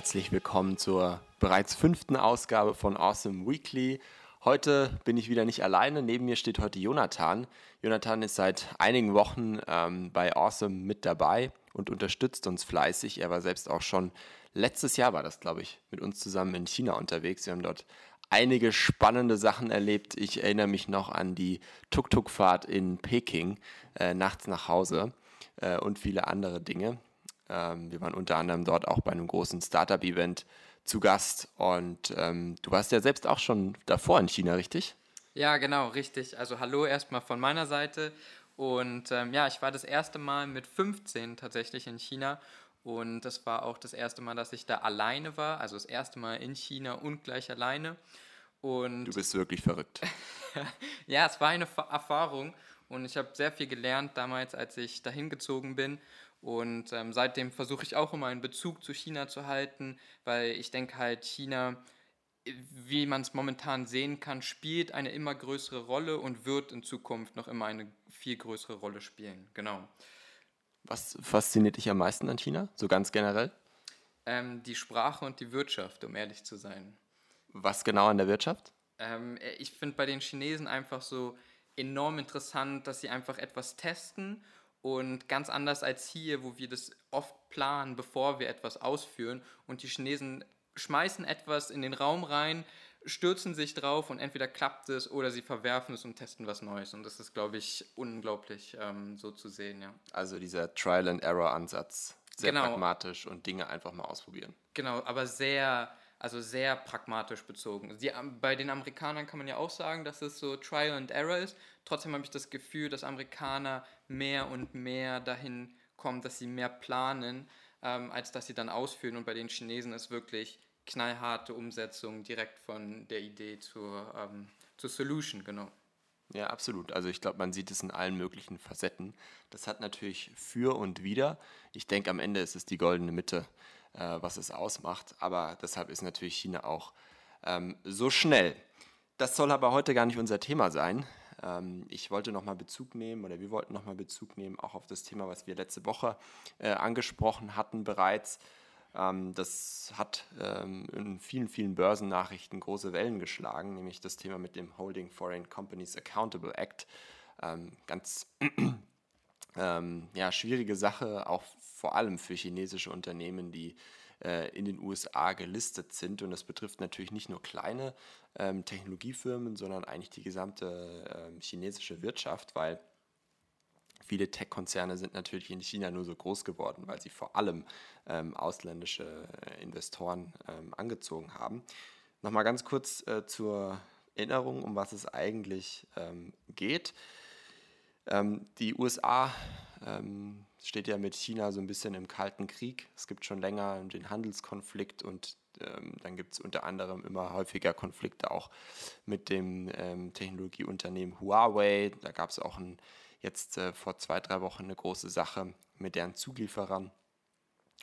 herzlich willkommen zur bereits fünften Ausgabe von Awesome Weekly. Heute bin ich wieder nicht alleine. Neben mir steht heute Jonathan. Jonathan ist seit einigen Wochen ähm, bei Awesome mit dabei und unterstützt uns fleißig. Er war selbst auch schon letztes Jahr, war das glaube ich, mit uns zusammen in China unterwegs. Wir haben dort einige spannende Sachen erlebt. Ich erinnere mich noch an die Tuk-Tuk-Fahrt in Peking, äh, nachts nach Hause äh, und viele andere Dinge. Ähm, wir waren unter anderem dort auch bei einem großen Startup-Event zu Gast und ähm, du warst ja selbst auch schon davor in China, richtig? Ja, genau, richtig. Also hallo erstmal von meiner Seite. Und ähm, ja, ich war das erste Mal mit 15 tatsächlich in China und das war auch das erste Mal, dass ich da alleine war. Also das erste Mal in China und gleich alleine. Und du bist wirklich verrückt. ja, es war eine Erfahrung und ich habe sehr viel gelernt damals, als ich dahin gezogen bin. Und ähm, seitdem versuche ich auch immer einen Bezug zu China zu halten, weil ich denke halt, China, wie man es momentan sehen kann, spielt eine immer größere Rolle und wird in Zukunft noch immer eine viel größere Rolle spielen. Genau. Was fasziniert dich am meisten an China, so ganz generell? Ähm, die Sprache und die Wirtschaft, um ehrlich zu sein. Was genau an der Wirtschaft? Ähm, ich finde bei den Chinesen einfach so enorm interessant, dass sie einfach etwas testen und ganz anders als hier, wo wir das oft planen, bevor wir etwas ausführen. Und die Chinesen schmeißen etwas in den Raum rein, stürzen sich drauf und entweder klappt es oder sie verwerfen es und testen was Neues. Und das ist, glaube ich, unglaublich ähm, so zu sehen, ja. Also dieser Trial-and-Error-Ansatz. Sehr genau. pragmatisch und Dinge einfach mal ausprobieren. Genau, aber sehr also sehr pragmatisch bezogen. Die, bei den Amerikanern kann man ja auch sagen, dass es so Trial and Error ist. Trotzdem habe ich das Gefühl, dass Amerikaner mehr und mehr dahin kommen, dass sie mehr planen, ähm, als dass sie dann ausführen. Und bei den Chinesen ist wirklich knallharte Umsetzung direkt von der Idee zur, ähm, zur Solution, genau. Ja, absolut. Also ich glaube, man sieht es in allen möglichen Facetten. Das hat natürlich für und wider. Ich denke, am Ende ist es die goldene Mitte was es ausmacht. Aber deshalb ist natürlich China auch ähm, so schnell. Das soll aber heute gar nicht unser Thema sein. Ähm, ich wollte nochmal Bezug nehmen oder wir wollten nochmal Bezug nehmen auch auf das Thema, was wir letzte Woche äh, angesprochen hatten bereits. Ähm, das hat ähm, in vielen, vielen Börsennachrichten große Wellen geschlagen, nämlich das Thema mit dem Holding Foreign Companies Accountable Act. Ähm, ganz ähm, ja, schwierige Sache, auch vor allem für chinesische Unternehmen, die äh, in den USA gelistet sind. Und das betrifft natürlich nicht nur kleine ähm, Technologiefirmen, sondern eigentlich die gesamte äh, chinesische Wirtschaft, weil viele Tech-Konzerne sind natürlich in China nur so groß geworden, weil sie vor allem ähm, ausländische äh, Investoren ähm, angezogen haben. Nochmal ganz kurz äh, zur Erinnerung, um was es eigentlich ähm, geht. Ähm, die USA ähm, steht ja mit China so ein bisschen im Kalten Krieg. Es gibt schon länger den Handelskonflikt und ähm, dann gibt es unter anderem immer häufiger Konflikte auch mit dem ähm, Technologieunternehmen Huawei. Da gab es auch ein, jetzt äh, vor zwei, drei Wochen eine große Sache mit deren Zulieferern.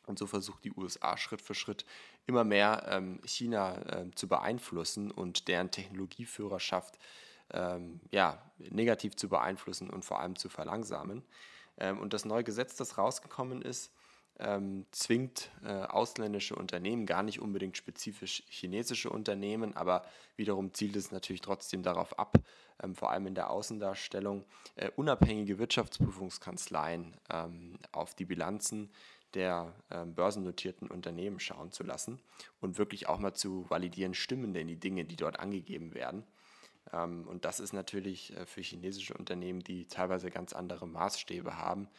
Und so versucht die USA Schritt für Schritt immer mehr ähm, China äh, zu beeinflussen und deren Technologieführerschaft ähm, ja, negativ zu beeinflussen und vor allem zu verlangsamen. Ähm, und das neue Gesetz, das rausgekommen ist, ähm, zwingt äh, ausländische Unternehmen, gar nicht unbedingt spezifisch chinesische Unternehmen, aber wiederum zielt es natürlich trotzdem darauf ab, ähm, vor allem in der Außendarstellung, äh, unabhängige Wirtschaftsprüfungskanzleien ähm, auf die Bilanzen der äh, börsennotierten Unternehmen schauen zu lassen und wirklich auch mal zu validieren, stimmen denn die Dinge, die dort angegeben werden. Ähm, und das ist natürlich äh, für chinesische Unternehmen, die teilweise ganz andere Maßstäbe haben,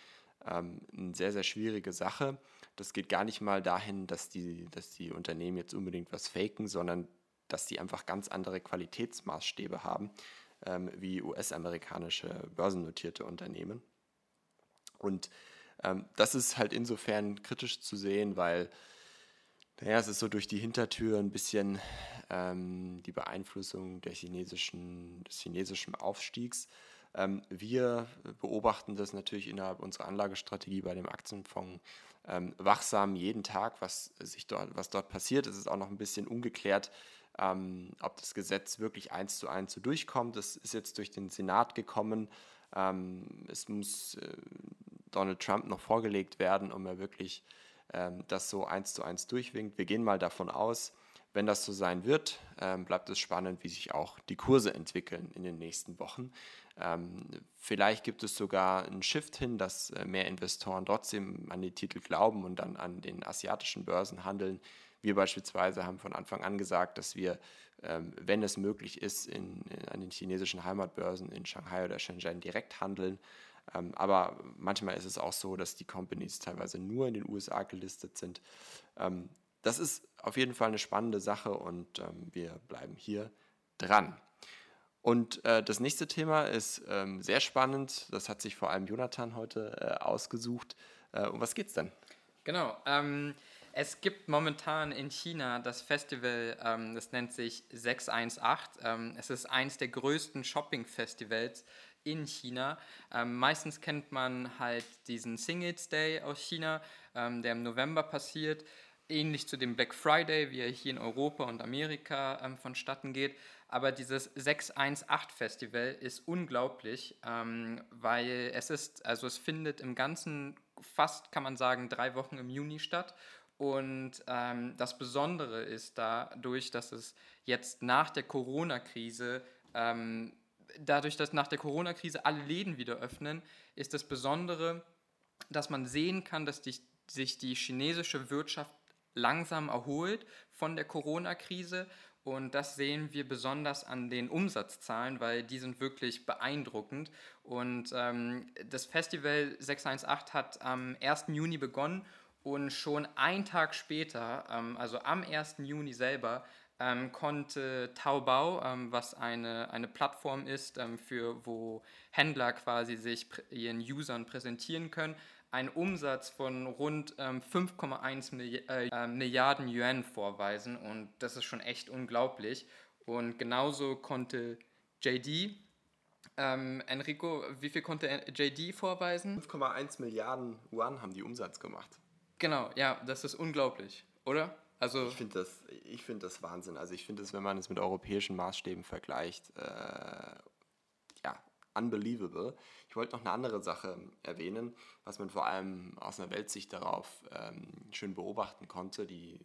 ähm, eine sehr, sehr schwierige Sache. Das geht gar nicht mal dahin, dass die, dass die Unternehmen jetzt unbedingt was faken, sondern dass die einfach ganz andere Qualitätsmaßstäbe haben ähm, wie US-amerikanische börsennotierte Unternehmen. Und das ist halt insofern kritisch zu sehen, weil naja, es ist so durch die Hintertür ein bisschen ähm, die Beeinflussung der chinesischen, des chinesischen Aufstiegs. Ähm, wir beobachten das natürlich innerhalb unserer Anlagestrategie bei dem Aktienfonds ähm, wachsam jeden Tag, was, sich dort, was dort passiert. Es ist auch noch ein bisschen ungeklärt, ähm, ob das Gesetz wirklich eins zu eins so durchkommt. Es ist jetzt durch den Senat gekommen. Ähm, es muss äh, Donald Trump noch vorgelegt werden, um er wirklich ähm, das so eins zu eins durchwinkt. Wir gehen mal davon aus, wenn das so sein wird, ähm, bleibt es spannend, wie sich auch die Kurse entwickeln in den nächsten Wochen. Ähm, vielleicht gibt es sogar einen Shift hin, dass äh, mehr Investoren trotzdem an die Titel glauben und dann an den asiatischen Börsen handeln. Wir beispielsweise haben von Anfang an gesagt, dass wir, wenn es möglich ist, in, in, an den chinesischen Heimatbörsen in Shanghai oder Shenzhen direkt handeln. Ähm, aber manchmal ist es auch so, dass die Companies teilweise nur in den USA gelistet sind. Ähm, das ist auf jeden Fall eine spannende Sache und ähm, wir bleiben hier dran. Und äh, das nächste Thema ist sehr spannend. Das hat sich vor allem Jonathan heute äh, ausgesucht. Äh, um was geht's denn? Genau. Ähm, es gibt momentan in China das Festival, ähm, das nennt sich 618. Ähm, es ist eines der größten Shopping-Festivals in China. Ähm, meistens kennt man halt diesen Singles Day aus China, ähm, der im November passiert ähnlich zu dem Black Friday, wie er hier in Europa und Amerika ähm, vonstatten geht. Aber dieses 618 Festival ist unglaublich, ähm, weil es ist, also es findet im Ganzen fast, kann man sagen, drei Wochen im Juni statt. Und ähm, das Besondere ist dadurch, dass es jetzt nach der Corona-Krise, ähm, dadurch, dass nach der Corona-Krise alle Läden wieder öffnen, ist das Besondere, dass man sehen kann, dass die, sich die chinesische Wirtschaft langsam erholt von der Corona-Krise und das sehen wir besonders an den Umsatzzahlen, weil die sind wirklich beeindruckend. Und ähm, das Festival 618 hat am 1. Juni begonnen und schon einen Tag später, ähm, also am 1. Juni selber, ähm, konnte Taobao, ähm, was eine, eine Plattform ist, ähm, für wo Händler quasi sich ihren Usern präsentieren können, einen Umsatz von rund ähm, 5,1 Milli äh, Milliarden Yuan vorweisen und das ist schon echt unglaublich. Und genauso konnte JD, ähm, Enrico, wie viel konnte JD vorweisen? 5,1 Milliarden Yuan haben die Umsatz gemacht. Genau, ja, das ist unglaublich, oder? Also ich finde das, find das Wahnsinn. Also ich finde es, wenn man es mit europäischen Maßstäben vergleicht, äh, ja, unbelievable. Ich wollte noch eine andere Sache erwähnen, was man vor allem aus einer Weltsicht darauf ähm, schön beobachten konnte. Die,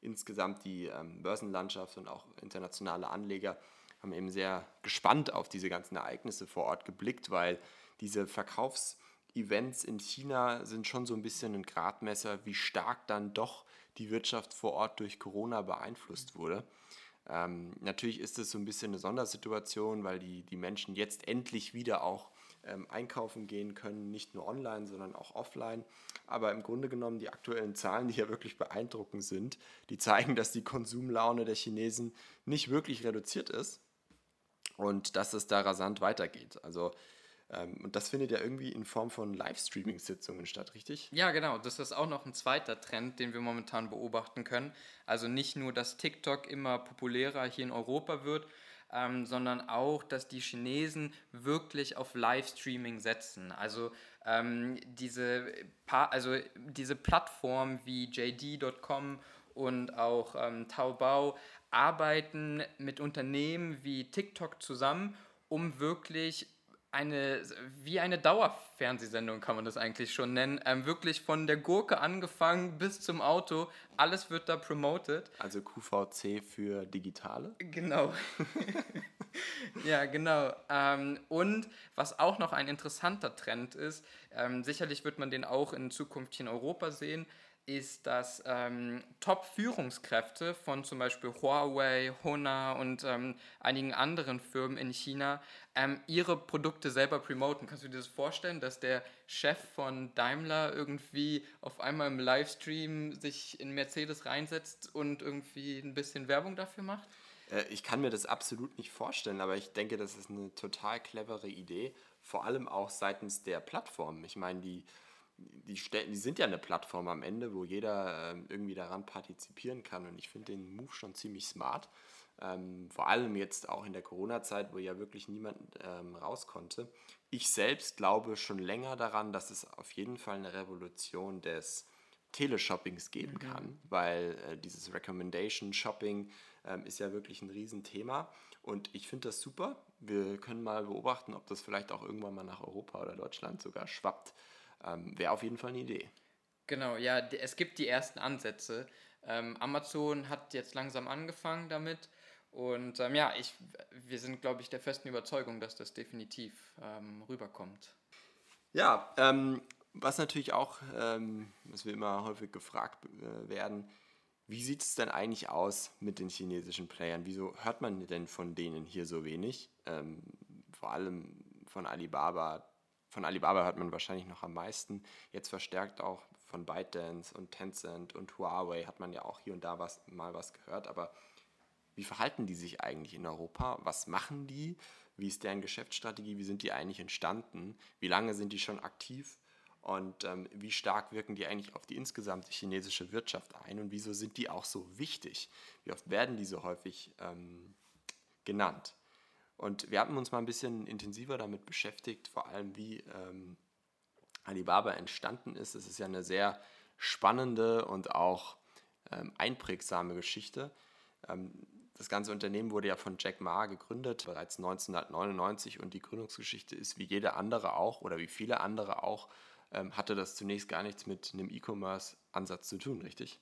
insgesamt die ähm, Börsenlandschaft und auch internationale Anleger haben eben sehr gespannt auf diese ganzen Ereignisse vor Ort geblickt, weil diese Verkaufsevents in China sind schon so ein bisschen ein Gradmesser, wie stark dann doch die Wirtschaft vor Ort durch Corona beeinflusst wurde. Ähm, natürlich ist es so ein bisschen eine Sondersituation, weil die, die Menschen jetzt endlich wieder auch ähm, einkaufen gehen können, nicht nur online, sondern auch offline. Aber im Grunde genommen die aktuellen Zahlen, die ja wirklich beeindruckend sind, die zeigen, dass die Konsumlaune der Chinesen nicht wirklich reduziert ist und dass es da rasant weitergeht. Also und das findet ja irgendwie in Form von Livestreaming-Sitzungen statt, richtig? Ja, genau. Das ist auch noch ein zweiter Trend, den wir momentan beobachten können. Also nicht nur, dass TikTok immer populärer hier in Europa wird, ähm, sondern auch, dass die Chinesen wirklich auf Livestreaming setzen. Also ähm, diese, also diese Plattformen wie JD.com und auch ähm, Taobao arbeiten mit Unternehmen wie TikTok zusammen, um wirklich eine, wie eine Dauerfernsehsendung kann man das eigentlich schon nennen. Ähm, wirklich von der Gurke angefangen bis zum Auto, alles wird da promoted. Also QVC für Digitale? Genau. ja, genau. Ähm, und was auch noch ein interessanter Trend ist, ähm, sicherlich wird man den auch in Zukunft hier in Europa sehen, ist, dass ähm, Top-Führungskräfte von zum Beispiel Huawei, Honor und ähm, einigen anderen Firmen in China ähm, ihre Produkte selber promoten. Kannst du dir das vorstellen, dass der Chef von Daimler irgendwie auf einmal im Livestream sich in Mercedes reinsetzt und irgendwie ein bisschen Werbung dafür macht? Äh, ich kann mir das absolut nicht vorstellen, aber ich denke, das ist eine total clevere Idee, vor allem auch seitens der Plattform. Ich meine, die die, die sind ja eine Plattform am Ende, wo jeder ähm, irgendwie daran partizipieren kann. Und ich finde den Move schon ziemlich smart. Ähm, vor allem jetzt auch in der Corona-Zeit, wo ja wirklich niemand ähm, raus konnte. Ich selbst glaube schon länger daran, dass es auf jeden Fall eine Revolution des Teleshoppings geben mhm. kann, weil äh, dieses Recommendation Shopping ähm, ist ja wirklich ein Riesenthema. Und ich finde das super. Wir können mal beobachten, ob das vielleicht auch irgendwann mal nach Europa oder Deutschland sogar schwappt. Ähm, Wäre auf jeden Fall eine Idee. Genau, ja, es gibt die ersten Ansätze. Ähm, Amazon hat jetzt langsam angefangen damit. Und ähm, ja, ich, wir sind, glaube ich, der festen Überzeugung, dass das definitiv ähm, rüberkommt. Ja, ähm, was natürlich auch, ähm, was wir immer häufig gefragt äh, werden, wie sieht es denn eigentlich aus mit den chinesischen Playern? Wieso hört man denn von denen hier so wenig? Ähm, vor allem von Alibaba. Von Alibaba hört man wahrscheinlich noch am meisten. Jetzt verstärkt auch von ByteDance und Tencent und Huawei hat man ja auch hier und da was, mal was gehört. Aber wie verhalten die sich eigentlich in Europa? Was machen die? Wie ist deren Geschäftsstrategie? Wie sind die eigentlich entstanden? Wie lange sind die schon aktiv? Und ähm, wie stark wirken die eigentlich auf die insgesamte chinesische Wirtschaft ein? Und wieso sind die auch so wichtig? Wie oft werden die so häufig ähm, genannt? Und wir haben uns mal ein bisschen intensiver damit beschäftigt, vor allem wie ähm, Alibaba entstanden ist. Es ist ja eine sehr spannende und auch ähm, einprägsame Geschichte. Ähm, das ganze Unternehmen wurde ja von Jack Ma gegründet, bereits 1999 und die Gründungsgeschichte ist wie jede andere auch oder wie viele andere auch, ähm, hatte das zunächst gar nichts mit einem E-Commerce-Ansatz zu tun, richtig?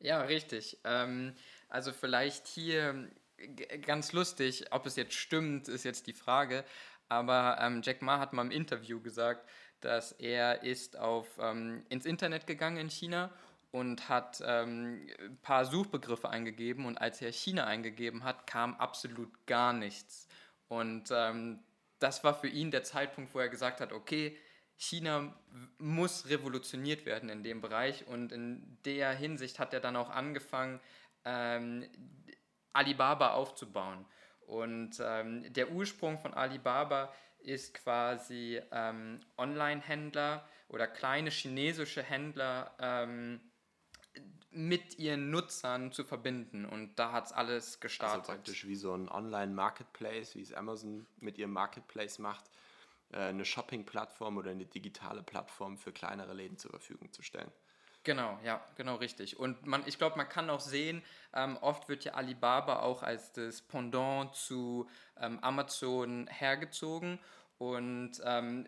Ja, richtig. Ähm, also vielleicht hier ganz lustig, ob es jetzt stimmt, ist jetzt die Frage. Aber ähm, Jack Ma hat mal im Interview gesagt, dass er ist auf, ähm, ins Internet gegangen in China und hat ähm, ein paar Suchbegriffe eingegeben und als er China eingegeben hat, kam absolut gar nichts. Und ähm, das war für ihn der Zeitpunkt, wo er gesagt hat, okay, China muss revolutioniert werden in dem Bereich und in der Hinsicht hat er dann auch angefangen, ähm, Alibaba aufzubauen. Und ähm, der Ursprung von Alibaba ist quasi ähm, Online-Händler oder kleine chinesische Händler ähm, mit ihren Nutzern zu verbinden. Und da hat es alles gestartet. Also praktisch wie so ein Online-Marketplace, wie es Amazon mit ihrem Marketplace macht, äh, eine Shopping-Plattform oder eine digitale Plattform für kleinere Läden zur Verfügung zu stellen. Genau, ja, genau richtig. Und man, ich glaube, man kann auch sehen, ähm, oft wird ja Alibaba auch als das Pendant zu ähm, Amazon hergezogen. Und ähm,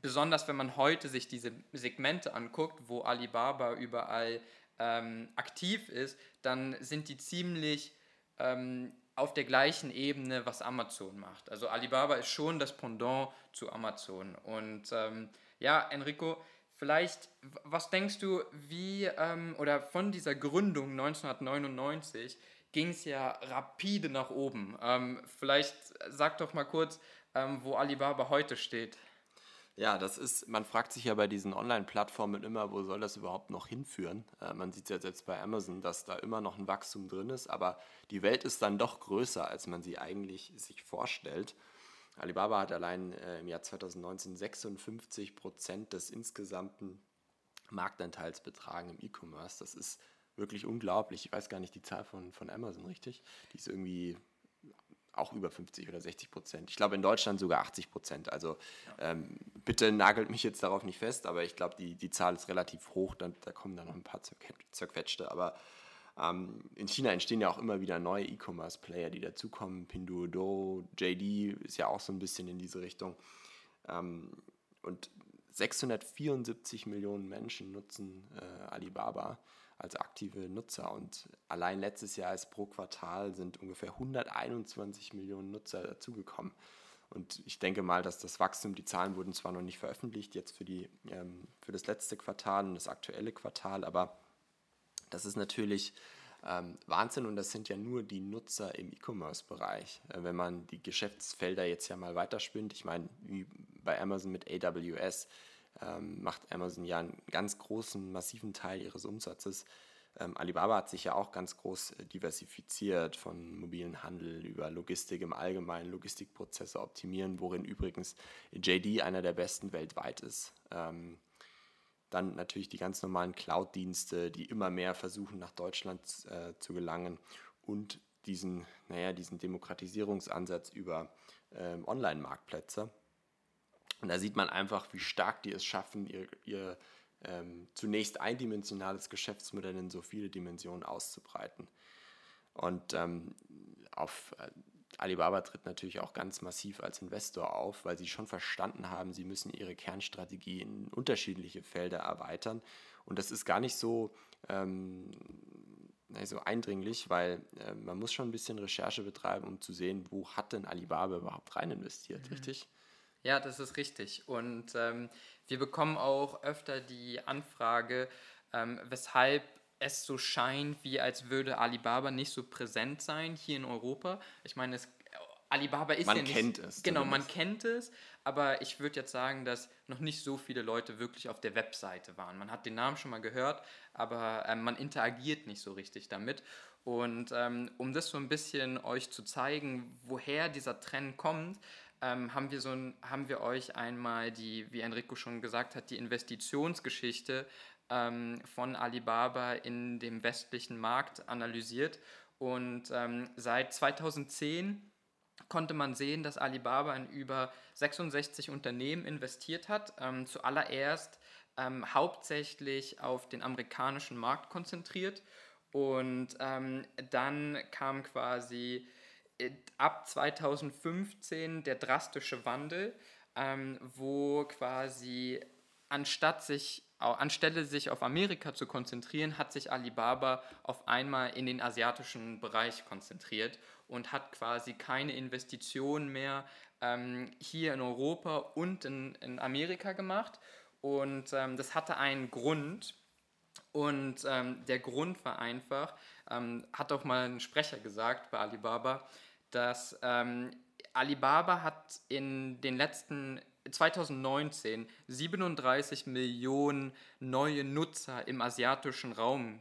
besonders wenn man heute sich diese Segmente anguckt, wo Alibaba überall ähm, aktiv ist, dann sind die ziemlich ähm, auf der gleichen Ebene, was Amazon macht. Also Alibaba ist schon das Pendant zu Amazon. Und ähm, ja, Enrico, Vielleicht, was denkst du, wie ähm, oder von dieser Gründung 1999 ging es ja rapide nach oben. Ähm, vielleicht sag doch mal kurz, ähm, wo Alibaba heute steht. Ja, das ist, man fragt sich ja bei diesen Online-Plattformen immer, wo soll das überhaupt noch hinführen? Äh, man sieht ja jetzt bei Amazon, dass da immer noch ein Wachstum drin ist, aber die Welt ist dann doch größer, als man sie eigentlich sich vorstellt. Alibaba hat allein äh, im Jahr 2019 56 Prozent des insgesamten Marktanteils betragen im E-Commerce. Das ist wirklich unglaublich. Ich weiß gar nicht die Zahl von, von Amazon richtig. Die ist irgendwie auch über 50 oder 60 Prozent. Ich glaube in Deutschland sogar 80 Prozent. Also ähm, bitte nagelt mich jetzt darauf nicht fest, aber ich glaube, die, die Zahl ist relativ hoch. Dann, da kommen dann noch ein paar zerquetschte. Aber in China entstehen ja auch immer wieder neue E-Commerce-Player, die dazukommen. Pinduoduo, JD ist ja auch so ein bisschen in diese Richtung. Ähm, und 674 Millionen Menschen nutzen äh, Alibaba als aktive Nutzer und allein letztes Jahr ist pro Quartal sind ungefähr 121 Millionen Nutzer dazugekommen. Und ich denke mal, dass das Wachstum, die Zahlen wurden zwar noch nicht veröffentlicht, jetzt für, die, ähm, für das letzte Quartal und das aktuelle Quartal, aber das ist natürlich ähm, Wahnsinn und das sind ja nur die Nutzer im E-Commerce-Bereich. Äh, wenn man die Geschäftsfelder jetzt ja mal weiterspinnt, ich meine, wie bei Amazon mit AWS, ähm, macht Amazon ja einen ganz großen, massiven Teil ihres Umsatzes. Ähm, Alibaba hat sich ja auch ganz groß äh, diversifiziert von mobilen Handel über Logistik im Allgemeinen, Logistikprozesse optimieren, worin übrigens JD einer der besten weltweit ist. Ähm, dann natürlich die ganz normalen Cloud-Dienste, die immer mehr versuchen, nach Deutschland äh, zu gelangen und diesen, naja, diesen Demokratisierungsansatz über ähm, Online-Marktplätze. Und da sieht man einfach, wie stark die es schaffen, ihr, ihr ähm, zunächst eindimensionales Geschäftsmodell in so viele Dimensionen auszubreiten. Und ähm, auf, äh, Alibaba tritt natürlich auch ganz massiv als Investor auf, weil sie schon verstanden haben, sie müssen ihre Kernstrategie in unterschiedliche Felder erweitern. Und das ist gar nicht so, ähm, so eindringlich, weil äh, man muss schon ein bisschen Recherche betreiben, um zu sehen, wo hat denn Alibaba überhaupt rein investiert, mhm. richtig? Ja, das ist richtig. Und ähm, wir bekommen auch öfter die Anfrage, ähm, weshalb es so scheint, wie als würde Alibaba nicht so präsent sein hier in Europa. Ich meine, es, Alibaba ist man ja nicht... Man kennt es. Genau, zumindest. man kennt es, aber ich würde jetzt sagen, dass noch nicht so viele Leute wirklich auf der Webseite waren. Man hat den Namen schon mal gehört, aber ähm, man interagiert nicht so richtig damit. Und ähm, um das so ein bisschen euch zu zeigen, woher dieser Trend kommt, ähm, haben, wir so ein, haben wir euch einmal die, wie Enrico schon gesagt hat, die Investitionsgeschichte ähm, von Alibaba in dem westlichen Markt analysiert. Und ähm, seit 2010 konnte man sehen, dass Alibaba in über 66 Unternehmen investiert hat. Ähm, zuallererst ähm, hauptsächlich auf den amerikanischen Markt konzentriert. Und ähm, dann kam quasi äh, ab 2015 der drastische Wandel, ähm, wo quasi anstatt sich anstelle sich auf Amerika zu konzentrieren, hat sich Alibaba auf einmal in den asiatischen Bereich konzentriert und hat quasi keine Investitionen mehr ähm, hier in Europa und in, in Amerika gemacht. Und ähm, das hatte einen Grund. Und ähm, der Grund war einfach, ähm, hat auch mal ein Sprecher gesagt bei Alibaba, dass ähm, Alibaba hat in den letzten 2019 37 Millionen neue Nutzer im asiatischen Raum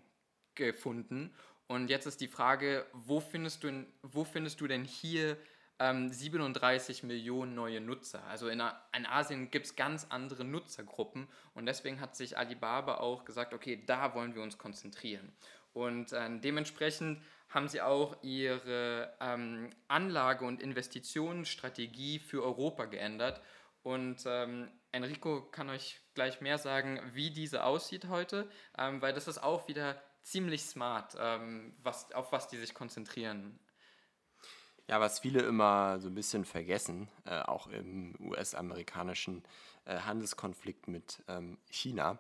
gefunden. Und jetzt ist die Frage, wo findest du, wo findest du denn hier ähm, 37 Millionen neue Nutzer? Also in, in Asien gibt es ganz andere Nutzergruppen und deswegen hat sich Alibaba auch gesagt, okay, da wollen wir uns konzentrieren. Und äh, dementsprechend haben sie auch ihre ähm, Anlage- und Investitionsstrategie für Europa geändert und ähm, Enrico kann euch gleich mehr sagen, wie diese aussieht heute, ähm, weil das ist auch wieder ziemlich smart, ähm, was, auf was die sich konzentrieren. Ja, was viele immer so ein bisschen vergessen, äh, auch im US-amerikanischen äh, Handelskonflikt mit ähm, China,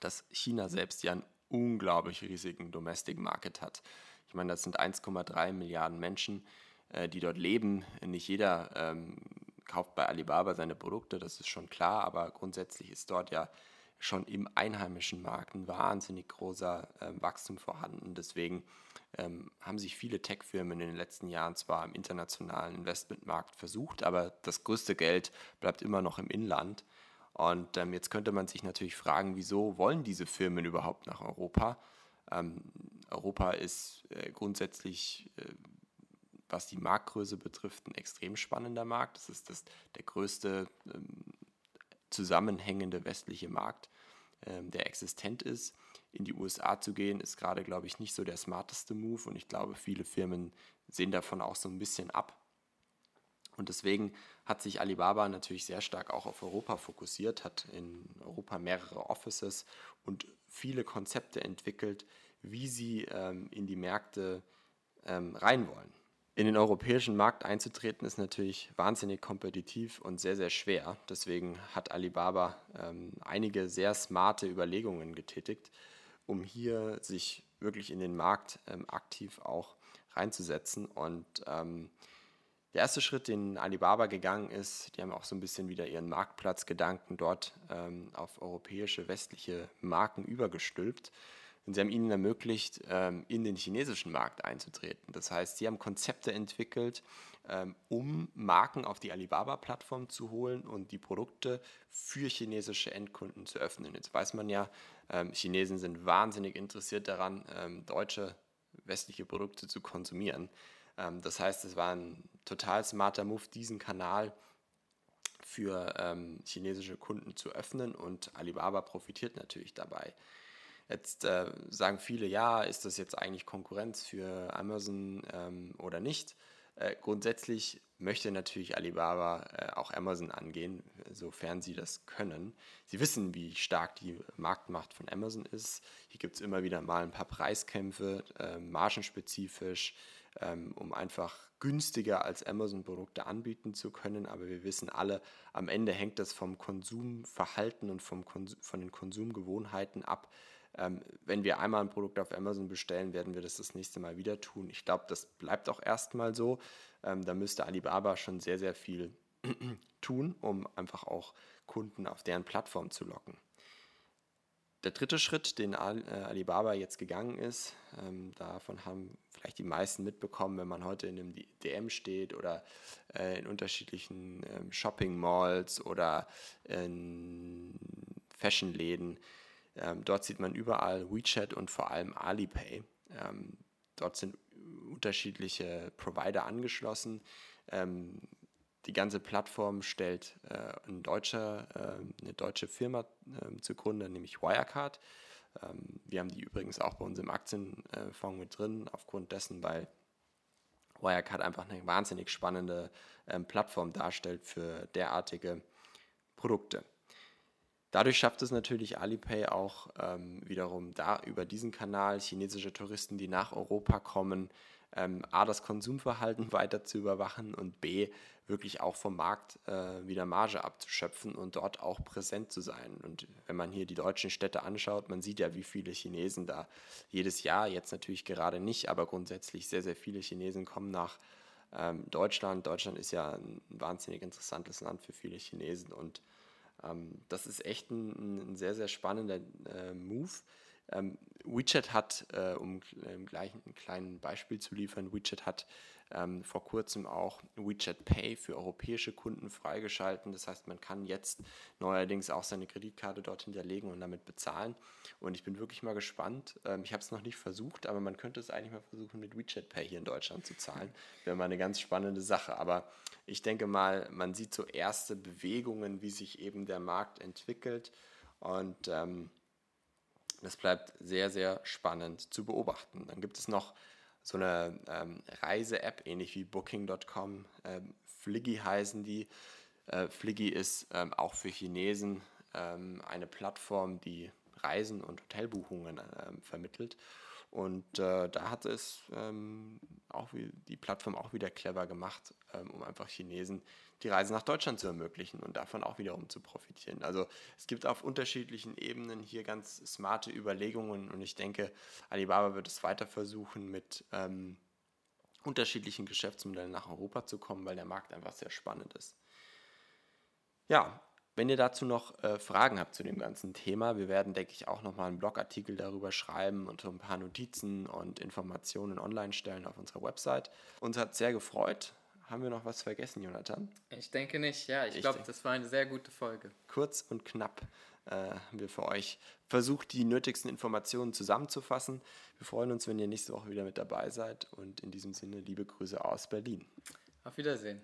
dass China selbst ja einen unglaublich riesigen Domestic Market hat. Ich meine, das sind 1,3 Milliarden Menschen, äh, die dort leben. Nicht jeder ähm, kauft bei Alibaba seine Produkte, das ist schon klar, aber grundsätzlich ist dort ja schon im einheimischen Markt ein wahnsinnig großer äh, Wachstum vorhanden. Deswegen ähm, haben sich viele Tech-Firmen in den letzten Jahren zwar im internationalen Investmentmarkt versucht, aber das größte Geld bleibt immer noch im Inland. Und ähm, jetzt könnte man sich natürlich fragen, wieso wollen diese Firmen überhaupt nach Europa? Ähm, Europa ist äh, grundsätzlich äh, was die Marktgröße betrifft, ein extrem spannender Markt. Das ist das, der größte ähm, zusammenhängende westliche Markt, ähm, der existent ist. In die USA zu gehen, ist gerade, glaube ich, nicht so der smarteste Move und ich glaube, viele Firmen sehen davon auch so ein bisschen ab. Und deswegen hat sich Alibaba natürlich sehr stark auch auf Europa fokussiert, hat in Europa mehrere Offices und viele Konzepte entwickelt, wie sie ähm, in die Märkte ähm, rein wollen in den europäischen Markt einzutreten, ist natürlich wahnsinnig kompetitiv und sehr, sehr schwer. Deswegen hat Alibaba ähm, einige sehr smarte Überlegungen getätigt, um hier sich wirklich in den Markt ähm, aktiv auch reinzusetzen. Und ähm, der erste Schritt, den Alibaba gegangen ist, die haben auch so ein bisschen wieder ihren Marktplatzgedanken dort ähm, auf europäische, westliche Marken übergestülpt. Und sie haben ihnen ermöglicht, ähm, in den chinesischen Markt einzutreten. Das heißt, sie haben Konzepte entwickelt, ähm, um Marken auf die Alibaba-Plattform zu holen und die Produkte für chinesische Endkunden zu öffnen. Jetzt weiß man ja, ähm, Chinesen sind wahnsinnig interessiert daran, deutsche westliche Produkte zu konsumieren. Das heißt, es war ein total smarter Move, diesen Kanal für chinesische Kunden zu öffnen und Alibaba profitiert natürlich dabei. Jetzt äh, sagen viele, ja, ist das jetzt eigentlich Konkurrenz für Amazon ähm, oder nicht? Äh, grundsätzlich möchte natürlich Alibaba äh, auch Amazon angehen, sofern sie das können. Sie wissen, wie stark die Marktmacht von Amazon ist. Hier gibt es immer wieder mal ein paar Preiskämpfe, äh, margenspezifisch, ähm, um einfach günstiger als Amazon-Produkte anbieten zu können. Aber wir wissen alle, am Ende hängt das vom Konsumverhalten und vom Konsum, von den Konsumgewohnheiten ab. Ähm, wenn wir einmal ein Produkt auf Amazon bestellen, werden wir das das nächste Mal wieder tun. Ich glaube, das bleibt auch erstmal so. Ähm, da müsste Alibaba schon sehr, sehr viel tun, um einfach auch Kunden auf deren Plattform zu locken. Der dritte Schritt, den äh, Alibaba jetzt gegangen ist, ähm, davon haben vielleicht die meisten mitbekommen, wenn man heute in einem DM steht oder äh, in unterschiedlichen ähm, Shopping Malls oder in Fashionläden. Ähm, dort sieht man überall WeChat und vor allem Alipay. dort sind unterschiedliche Provider angeschlossen. Die ganze Plattform stellt äh, ein deutscher, äh, eine deutsche Firma äh, zugrunde, nämlich Wirecard. Ähm, wir haben die übrigens auch bei uns im Aktienfonds mit drin, aufgrund dessen, weil Wirecard einfach eine wahnsinnig spannende ähm, Plattform darstellt für derartige Produkte. Dadurch schafft es natürlich Alipay auch ähm, wiederum da über diesen Kanal chinesische Touristen, die nach Europa kommen, ähm, A, das Konsumverhalten weiter zu überwachen und B, wirklich auch vom Markt äh, wieder Marge abzuschöpfen und dort auch präsent zu sein. Und wenn man hier die deutschen Städte anschaut, man sieht ja, wie viele Chinesen da jedes Jahr, jetzt natürlich gerade nicht, aber grundsätzlich sehr, sehr viele Chinesen kommen nach ähm, Deutschland. Deutschland ist ja ein wahnsinnig interessantes Land für viele Chinesen und ähm, das ist echt ein, ein sehr, sehr spannender äh, Move. Ähm, WeChat hat, äh, um ähm, gleich ein kleines Beispiel zu liefern, WeChat hat ähm, vor kurzem auch WeChat Pay für europäische Kunden freigeschalten. Das heißt, man kann jetzt neuerdings auch seine Kreditkarte dort hinterlegen und damit bezahlen. Und ich bin wirklich mal gespannt. Ähm, ich habe es noch nicht versucht, aber man könnte es eigentlich mal versuchen, mit WeChat Pay hier in Deutschland zu zahlen. Wäre mal eine ganz spannende Sache. Aber ich denke mal, man sieht so erste Bewegungen, wie sich eben der Markt entwickelt. Und ähm, das bleibt sehr, sehr spannend zu beobachten. Dann gibt es noch so eine ähm, Reise-App, ähnlich wie Booking.com. Ähm, Fliggy heißen die. Äh, Fliggy ist ähm, auch für Chinesen ähm, eine Plattform, die Reisen und Hotelbuchungen ähm, vermittelt. Und äh, da hat es ähm, auch wie, die Plattform auch wieder clever gemacht, ähm, um einfach Chinesen die Reise nach Deutschland zu ermöglichen und davon auch wiederum zu profitieren. Also es gibt auf unterschiedlichen Ebenen hier ganz smarte Überlegungen und ich denke, Alibaba wird es weiter versuchen, mit ähm, unterschiedlichen Geschäftsmodellen nach Europa zu kommen, weil der Markt einfach sehr spannend ist. Ja, wenn ihr dazu noch äh, Fragen habt zu dem ganzen Thema, wir werden, denke ich, auch nochmal einen Blogartikel darüber schreiben und so ein paar Notizen und Informationen online stellen auf unserer Website. Uns hat sehr gefreut. Haben wir noch was vergessen, Jonathan? Ich denke nicht, ja. Ich, ich glaube, das war eine sehr gute Folge. Kurz und knapp äh, haben wir für euch versucht, die nötigsten Informationen zusammenzufassen. Wir freuen uns, wenn ihr nächste Woche wieder mit dabei seid und in diesem Sinne liebe Grüße aus Berlin. Auf Wiedersehen.